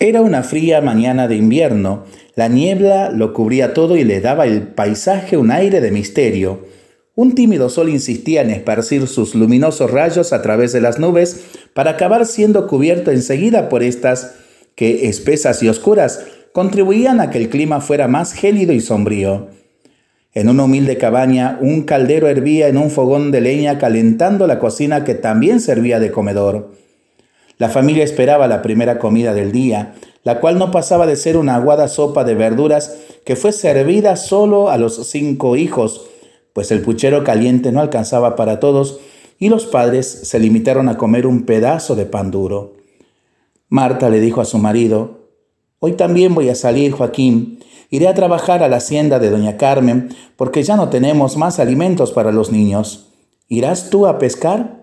Era una fría mañana de invierno, la niebla lo cubría todo y le daba al paisaje un aire de misterio. Un tímido sol insistía en esparcir sus luminosos rayos a través de las nubes para acabar siendo cubierto enseguida por estas que, espesas y oscuras, contribuían a que el clima fuera más gélido y sombrío. En una humilde cabaña, un caldero hervía en un fogón de leña calentando la cocina que también servía de comedor. La familia esperaba la primera comida del día, la cual no pasaba de ser una aguada sopa de verduras que fue servida solo a los cinco hijos, pues el puchero caliente no alcanzaba para todos y los padres se limitaron a comer un pedazo de pan duro. Marta le dijo a su marido, Hoy también voy a salir, Joaquín. Iré a trabajar a la hacienda de doña Carmen, porque ya no tenemos más alimentos para los niños. ¿Irás tú a pescar?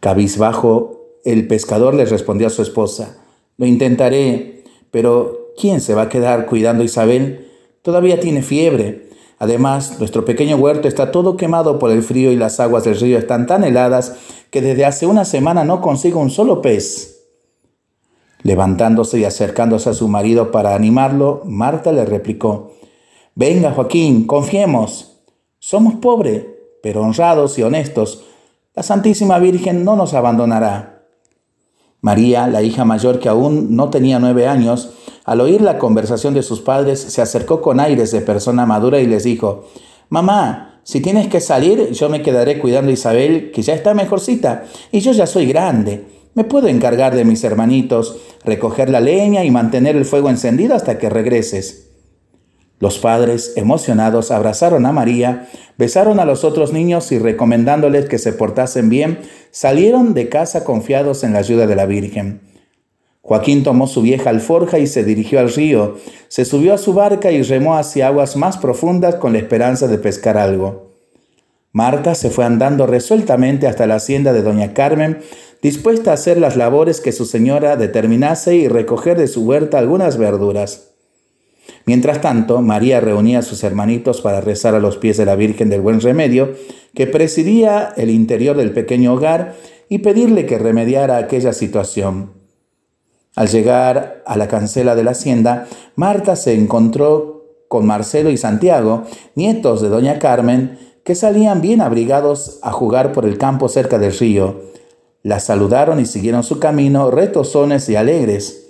Cabizbajo el pescador le respondió a su esposa, Lo intentaré, pero ¿quién se va a quedar cuidando a Isabel? Todavía tiene fiebre. Además, nuestro pequeño huerto está todo quemado por el frío y las aguas del río están tan heladas que desde hace una semana no consigo un solo pez. Levantándose y acercándose a su marido para animarlo, Marta le replicó, Venga, Joaquín, confiemos. Somos pobres, pero honrados y honestos. La Santísima Virgen no nos abandonará. María, la hija mayor que aún no tenía nueve años, al oír la conversación de sus padres, se acercó con aires de persona madura y les dijo, Mamá, si tienes que salir, yo me quedaré cuidando a Isabel, que ya está mejorcita, y yo ya soy grande. Me puedo encargar de mis hermanitos, recoger la leña y mantener el fuego encendido hasta que regreses. Los padres, emocionados, abrazaron a María, besaron a los otros niños y recomendándoles que se portasen bien, salieron de casa confiados en la ayuda de la Virgen. Joaquín tomó su vieja alforja y se dirigió al río, se subió a su barca y remó hacia aguas más profundas con la esperanza de pescar algo. Marta se fue andando resueltamente hasta la hacienda de doña Carmen, dispuesta a hacer las labores que su señora determinase y recoger de su huerta algunas verduras. Mientras tanto, María reunía a sus hermanitos para rezar a los pies de la Virgen del Buen Remedio, que presidía el interior del pequeño hogar, y pedirle que remediara aquella situación. Al llegar a la cancela de la hacienda, Marta se encontró con Marcelo y Santiago, nietos de doña Carmen, que salían bien abrigados a jugar por el campo cerca del río. La saludaron y siguieron su camino retozones y alegres.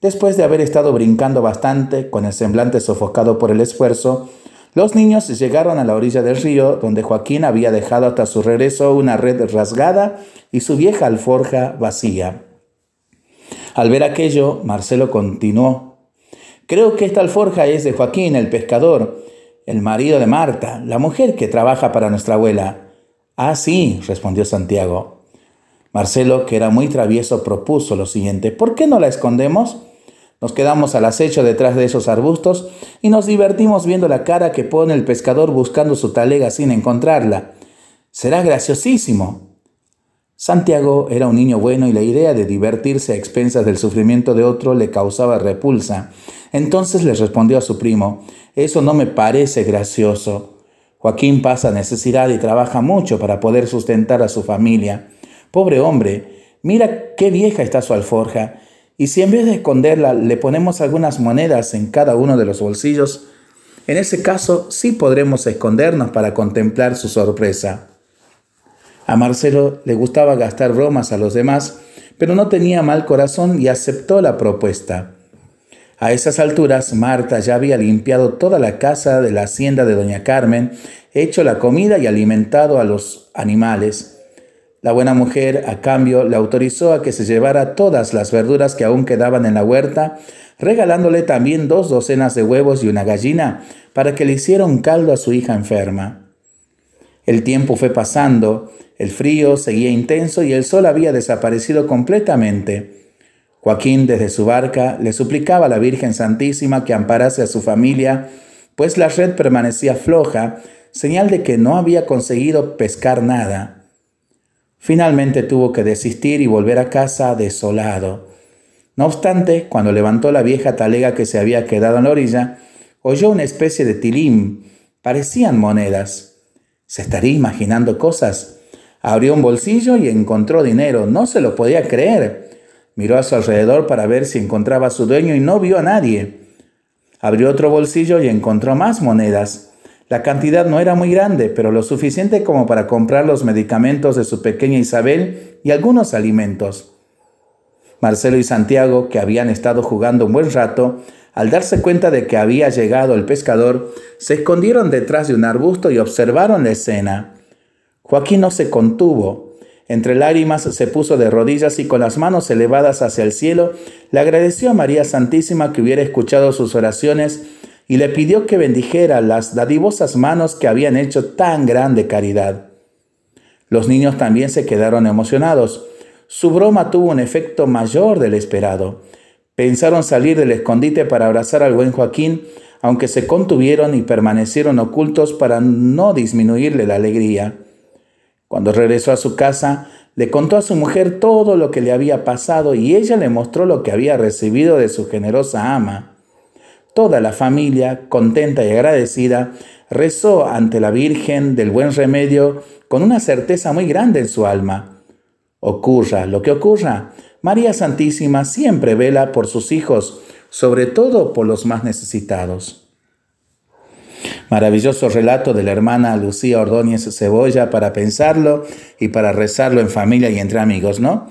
Después de haber estado brincando bastante, con el semblante sofocado por el esfuerzo, los niños llegaron a la orilla del río, donde Joaquín había dejado hasta su regreso una red rasgada y su vieja alforja vacía. Al ver aquello, Marcelo continuó. Creo que esta alforja es de Joaquín, el pescador, el marido de Marta, la mujer que trabaja para nuestra abuela. Ah, sí, respondió Santiago. Marcelo, que era muy travieso, propuso lo siguiente. ¿Por qué no la escondemos? Nos quedamos al acecho detrás de esos arbustos y nos divertimos viendo la cara que pone el pescador buscando su talega sin encontrarla. Será graciosísimo. Santiago era un niño bueno y la idea de divertirse a expensas del sufrimiento de otro le causaba repulsa. Entonces le respondió a su primo, eso no me parece gracioso. Joaquín pasa necesidad y trabaja mucho para poder sustentar a su familia. Pobre hombre, mira qué vieja está su alforja y si en vez de esconderla le ponemos algunas monedas en cada uno de los bolsillos, en ese caso sí podremos escondernos para contemplar su sorpresa. A Marcelo le gustaba gastar bromas a los demás, pero no tenía mal corazón y aceptó la propuesta. A esas alturas, Marta ya había limpiado toda la casa de la hacienda de doña Carmen, hecho la comida y alimentado a los animales. La buena mujer, a cambio, le autorizó a que se llevara todas las verduras que aún quedaban en la huerta, regalándole también dos docenas de huevos y una gallina para que le hiciera un caldo a su hija enferma. El tiempo fue pasando, el frío seguía intenso y el sol había desaparecido completamente. Joaquín desde su barca le suplicaba a la Virgen Santísima que amparase a su familia, pues la red permanecía floja, señal de que no había conseguido pescar nada. Finalmente tuvo que desistir y volver a casa desolado. No obstante, cuando levantó la vieja talega que se había quedado en la orilla, oyó una especie de tilim. Parecían monedas. ¿Se estaría imaginando cosas? Abrió un bolsillo y encontró dinero. No se lo podía creer. Miró a su alrededor para ver si encontraba a su dueño y no vio a nadie. Abrió otro bolsillo y encontró más monedas. La cantidad no era muy grande, pero lo suficiente como para comprar los medicamentos de su pequeña Isabel y algunos alimentos. Marcelo y Santiago, que habían estado jugando un buen rato, al darse cuenta de que había llegado el pescador, se escondieron detrás de un arbusto y observaron la escena. Joaquín no se contuvo. Entre lágrimas se puso de rodillas y con las manos elevadas hacia el cielo le agradeció a María Santísima que hubiera escuchado sus oraciones y le pidió que bendijera las dadivosas manos que habían hecho tan grande caridad. Los niños también se quedaron emocionados. Su broma tuvo un efecto mayor del esperado. Pensaron salir del escondite para abrazar al buen Joaquín, aunque se contuvieron y permanecieron ocultos para no disminuirle la alegría. Cuando regresó a su casa, le contó a su mujer todo lo que le había pasado y ella le mostró lo que había recibido de su generosa ama. Toda la familia, contenta y agradecida, rezó ante la Virgen del Buen Remedio con una certeza muy grande en su alma. Ocurra lo que ocurra, María Santísima siempre vela por sus hijos, sobre todo por los más necesitados. Maravilloso relato de la hermana Lucía Ordóñez Cebolla para pensarlo y para rezarlo en familia y entre amigos, ¿no?